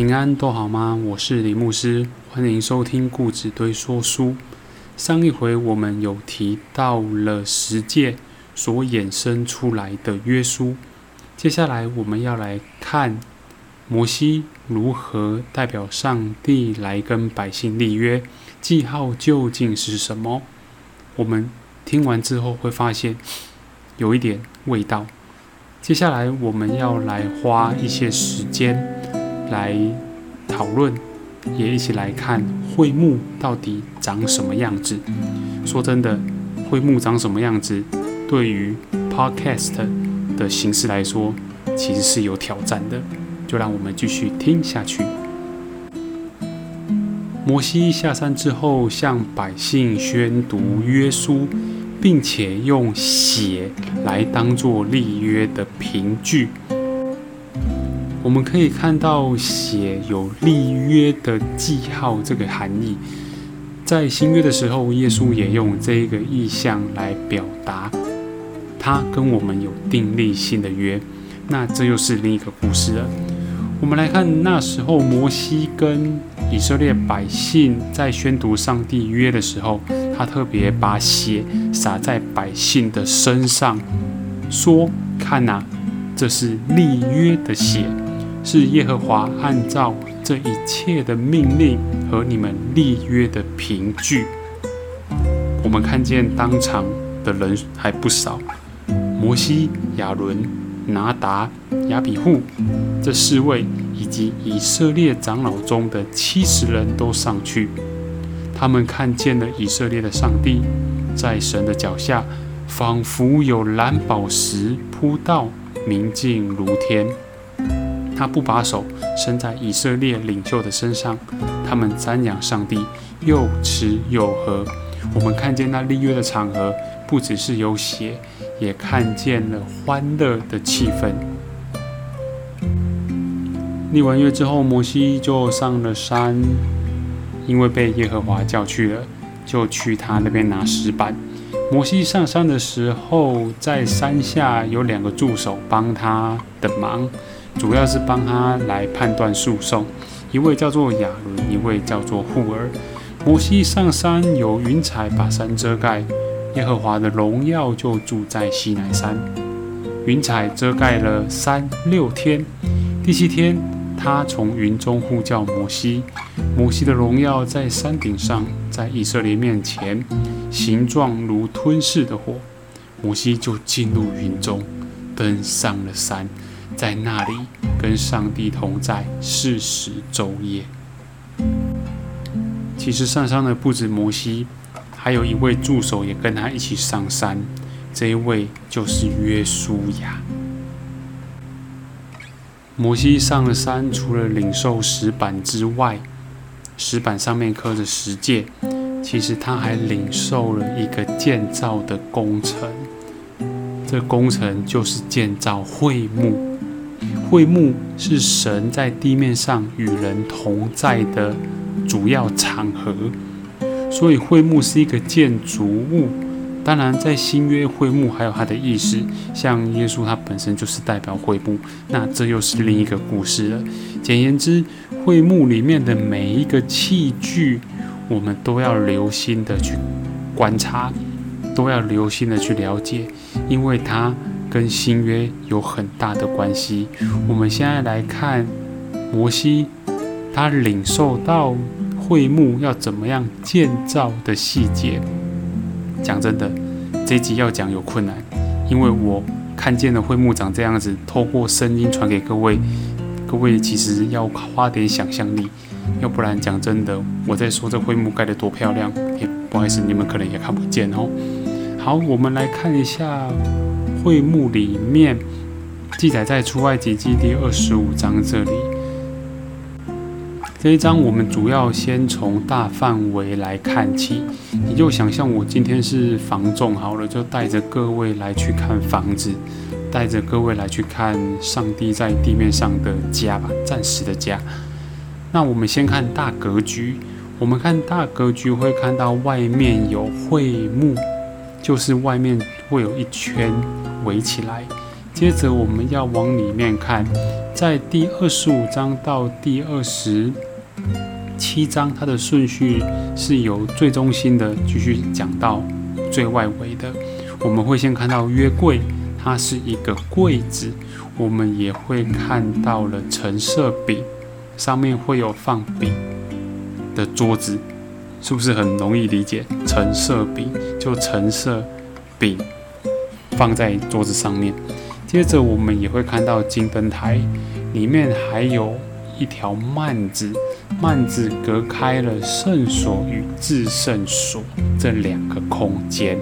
平安都好吗？我是李牧师，欢迎收听故子堆说书。上一回我们有提到了十诫所衍生出来的约书，接下来我们要来看摩西如何代表上帝来跟百姓立约，记号究竟是什么？我们听完之后会发现有一点味道。接下来我们要来花一些时间来讨论，也一起来看会幕到底长什么样子。说真的，会幕长什么样子，对于 Podcast 的形式来说，其实是有挑战的。就让我们继续听下去。摩西下山之后，向百姓宣读约书。并且用血来当做立约的凭据，我们可以看到血有立约的记号这个含义。在新约的时候，耶稣也用这一个意象来表达他跟我们有订立新的约。那这又是另一个故事了。我们来看那时候摩西跟以色列百姓在宣读上帝约的时候。他特别把血洒在百姓的身上，说：“看呐，这是立约的血，是耶和华按照这一切的命令和你们立约的凭据。”我们看见当场的人还不少，摩西、亚伦、拿达、亚比户这四位，以及以色列长老中的七十人都上去。他们看见了以色列的上帝，在神的脚下，仿佛有蓝宝石铺道，明镜如天。他不把手伸在以色列领袖的身上，他们瞻仰上帝，又吃又喝。我们看见那立约的场合，不只是有血，也看见了欢乐的气氛。立完约之后，摩西就上了山。因为被耶和华叫去了，就去他那边拿石板。摩西上山的时候，在山下有两个助手帮他的忙，主要是帮他来判断诉讼。一位叫做亚伦，一位叫做户尔。摩西上山，有云彩把山遮盖，耶和华的荣耀就住在西南山。云彩遮盖了山六天，第七天。他从云中呼叫摩西，摩西的荣耀在山顶上，在以色列面前，形状如吞噬的火。摩西就进入云中，登上了山，在那里跟上帝同在四十昼夜。其实上山的不止摩西，还有一位助手也跟他一起上山，这一位就是约书亚。摩西上了山，除了领受石板之外，石板上面刻着十诫，其实他还领受了一个建造的工程。这工程就是建造会幕。会幕是神在地面上与人同在的主要场合，所以会幕是一个建筑物。当然，在新约会幕还有它的意思，像耶稣他本身就是代表会幕，那这又是另一个故事了。简言之，会幕里面的每一个器具，我们都要留心的去观察，都要留心的去了解，因为它跟新约有很大的关系。我们现在来看摩西，他领受到会幕要怎么样建造的细节。讲真的，这集要讲有困难，因为我看见了会幕长这样子，透过声音传给各位，各位其实要花点想象力，要不然讲真的，我在说这会幕盖得多漂亮，也不好意思，你们可能也看不见哦。好，我们来看一下会幕里面记载在出埃及记第二十五章这里。这一章我们主要先从大范围来看起，你就想象我今天是房仲好了，就带着各位来去看房子，带着各位来去看上帝在地面上的家吧，暂时的家。那我们先看大格局，我们看大格局会看到外面有会幕，就是外面会有一圈围起来。接着我们要往里面看。在第二十五章到第二十七章，它的顺序是由最中心的继续讲到最外围的。我们会先看到约柜，它是一个柜子。我们也会看到了橙色饼，上面会有放饼的桌子，是不是很容易理解？橙色饼就橙色饼放在桌子上面。接着我们也会看到金灯台，里面还有一条幔子，幔子隔开了圣所与至圣所这两个空间。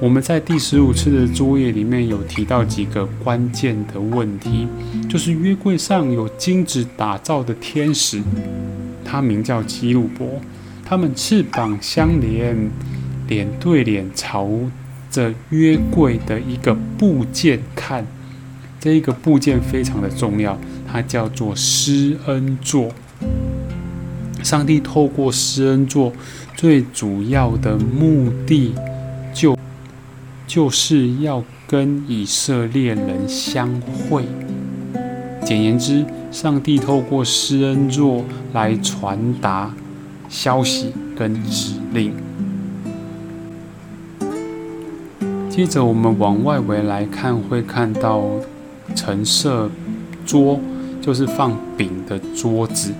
我们在第十五次的作业里面有提到几个关键的问题，就是约柜上有金子打造的天使，他名叫基路伯，他们翅膀相连，脸对脸朝着约柜的一个部件看，这一个部件非常的重要，它叫做施恩座。上帝透过施恩座最主要的目的就。就是要跟以色列人相会。简言之，上帝透过施恩座来传达消息跟指令。接着，我们往外围来看，会看到橙色桌，就是放饼的桌子。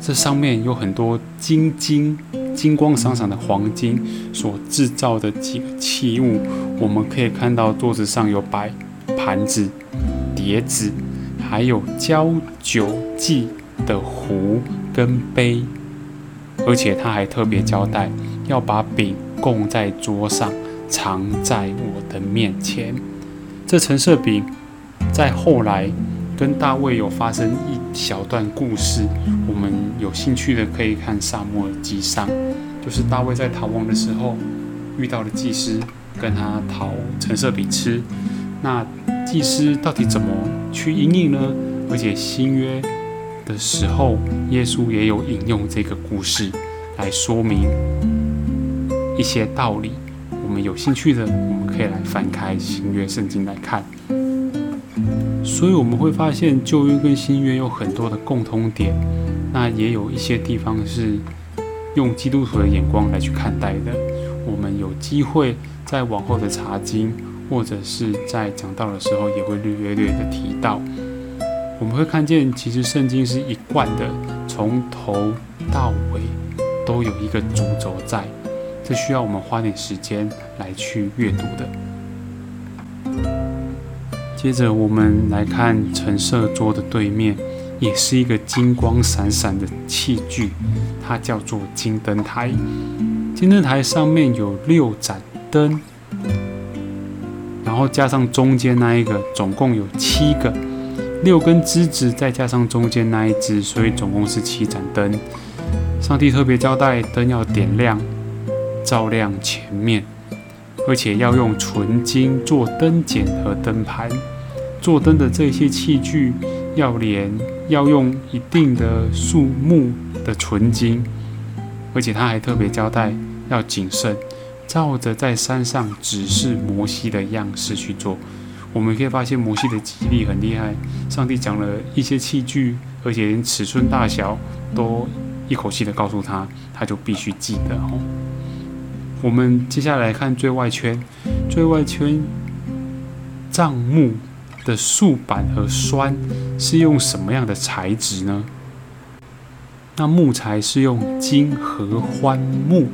这上面有很多金金。金光闪闪的黄金所制造的几个器物，我们可以看到桌子上有摆盘子、碟子，还有浇酒祭的壶跟杯，而且他还特别交代要把饼供在桌上，藏在我的面前。这橙色饼在后来跟大卫有发生一小段故事，我们有兴趣的可以看《萨摩尔记上》。就是大卫在逃亡的时候遇到了祭司，跟他讨橙色饼吃。那祭司到底怎么去应应呢？而且新约的时候，耶稣也有引用这个故事来说明一些道理。我们有兴趣的，我们可以来翻开新约圣经来看。所以我们会发现旧约跟新约有很多的共通点，那也有一些地方是。用基督徒的眼光来去看待的，我们有机会在往后的查经或者是在讲道的时候，也会略略略的提到。我们会看见，其实圣经是一贯的，从头到尾都有一个主轴在，这需要我们花点时间来去阅读的。接着，我们来看橙色桌的对面。也是一个金光闪闪的器具，它叫做金灯台。金灯台上面有六盏灯，然后加上中间那一个，总共有七个。六根枝子再加上中间那一只，所以总共是七盏灯。上帝特别交代，灯要点亮，照亮前面，而且要用纯金做灯剪和灯盘。做灯的这些器具要连。要用一定的数目的纯金，而且他还特别交代要谨慎，照着在山上指示摩西的样式去做。我们可以发现摩西的记忆力很厉害，上帝讲了一些器具，而且连尺寸大小都一口气的告诉他，他就必须记得哦。我们接下来看最外圈，最外圈帐幕。的竖板和栓是用什么样的材质呢？那木材是用金合欢木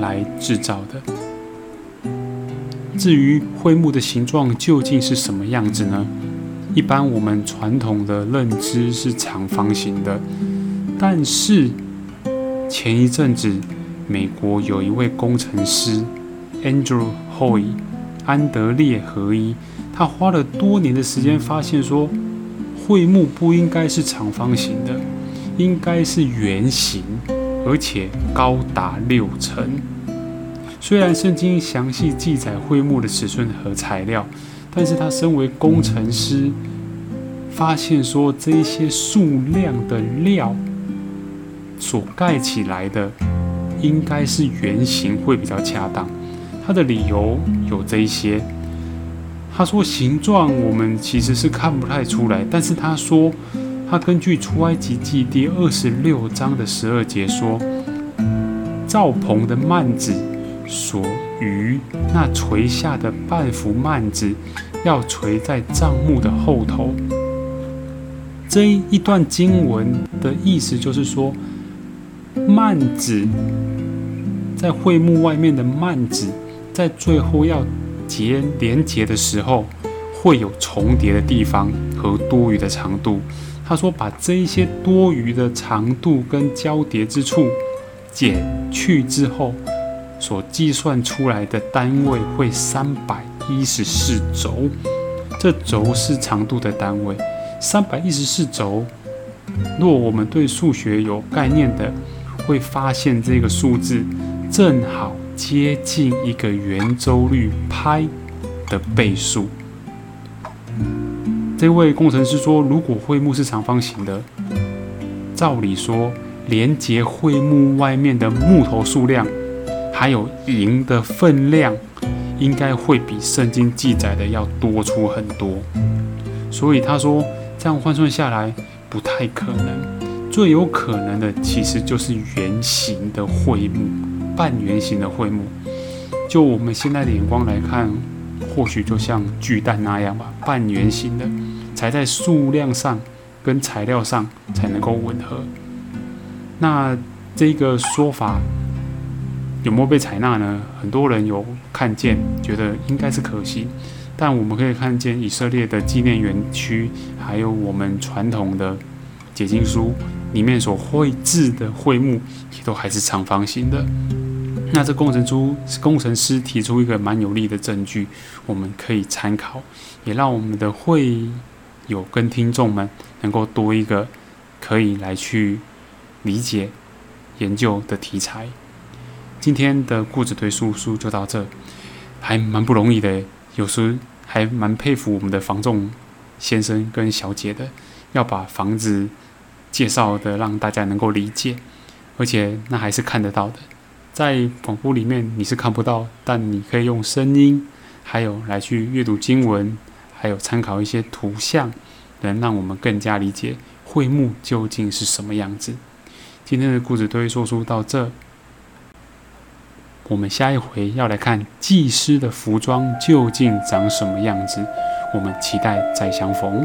来制造的。至于桧木的形状究竟是什么样子呢？一般我们传统的认知是长方形的，但是前一阵子美国有一位工程师 Andrew Hoy 安德烈合一。他花了多年的时间，发现说，桧木不应该是长方形的，应该是圆形，而且高达六成。虽然圣经详细记载桧木的尺寸和材料，但是他身为工程师，发现说这些数量的料所盖起来的，应该是圆形会比较恰当。他的理由有这些。他说形状我们其实是看不太出来，但是他说他根据出埃及记第二十六章的十二节说，赵棚的幔子所余那垂下的半幅幔子，要垂在帐幕的后头。这一段经文的意思就是说，幔子在会幕外面的幔子，在最后要结连结的时候，会有重叠的地方和多余的长度。他说，把这一些多余的长度跟交叠之处减去之后，所计算出来的单位会三百一十四轴。这轴是长度的单位。三百一十四轴，若我们对数学有概念的，会发现这个数字正好接近一个圆周率派的倍数。这位工程师说，如果会幕是长方形的，照理说连接会幕外面的木头数量，还有银的分量，应该会比圣经记载的要多出很多。所以他说。这样换算下来不太可能，最有可能的其实就是圆形的会幕，半圆形的会幕。就我们现在的眼光来看，或许就像巨蛋那样吧，半圆形的，才在数量上跟材料上才能够吻合。那这个说法有没有被采纳呢？很多人有看见，觉得应该是可行。但我们可以看见以色列的纪念园区，还有我们传统的解经书里面所绘制的会幕，也都还是长方形的。那这工程书工程师提出一个蛮有力的证据，我们可以参考，也让我们的会有跟听众们能够多一个可以来去理解研究的题材。今天的故事堆书书就到这，还蛮不容易的。有时还蛮佩服我们的房仲先生跟小姐的，要把房子介绍的让大家能够理解，而且那还是看得到的，在广播里面你是看不到，但你可以用声音，还有来去阅读经文，还有参考一些图像，能让我们更加理解会幕究竟是什么样子。今天的故事都会说说到这。我们下一回要来看祭师的服装究竟长什么样子，我们期待再相逢。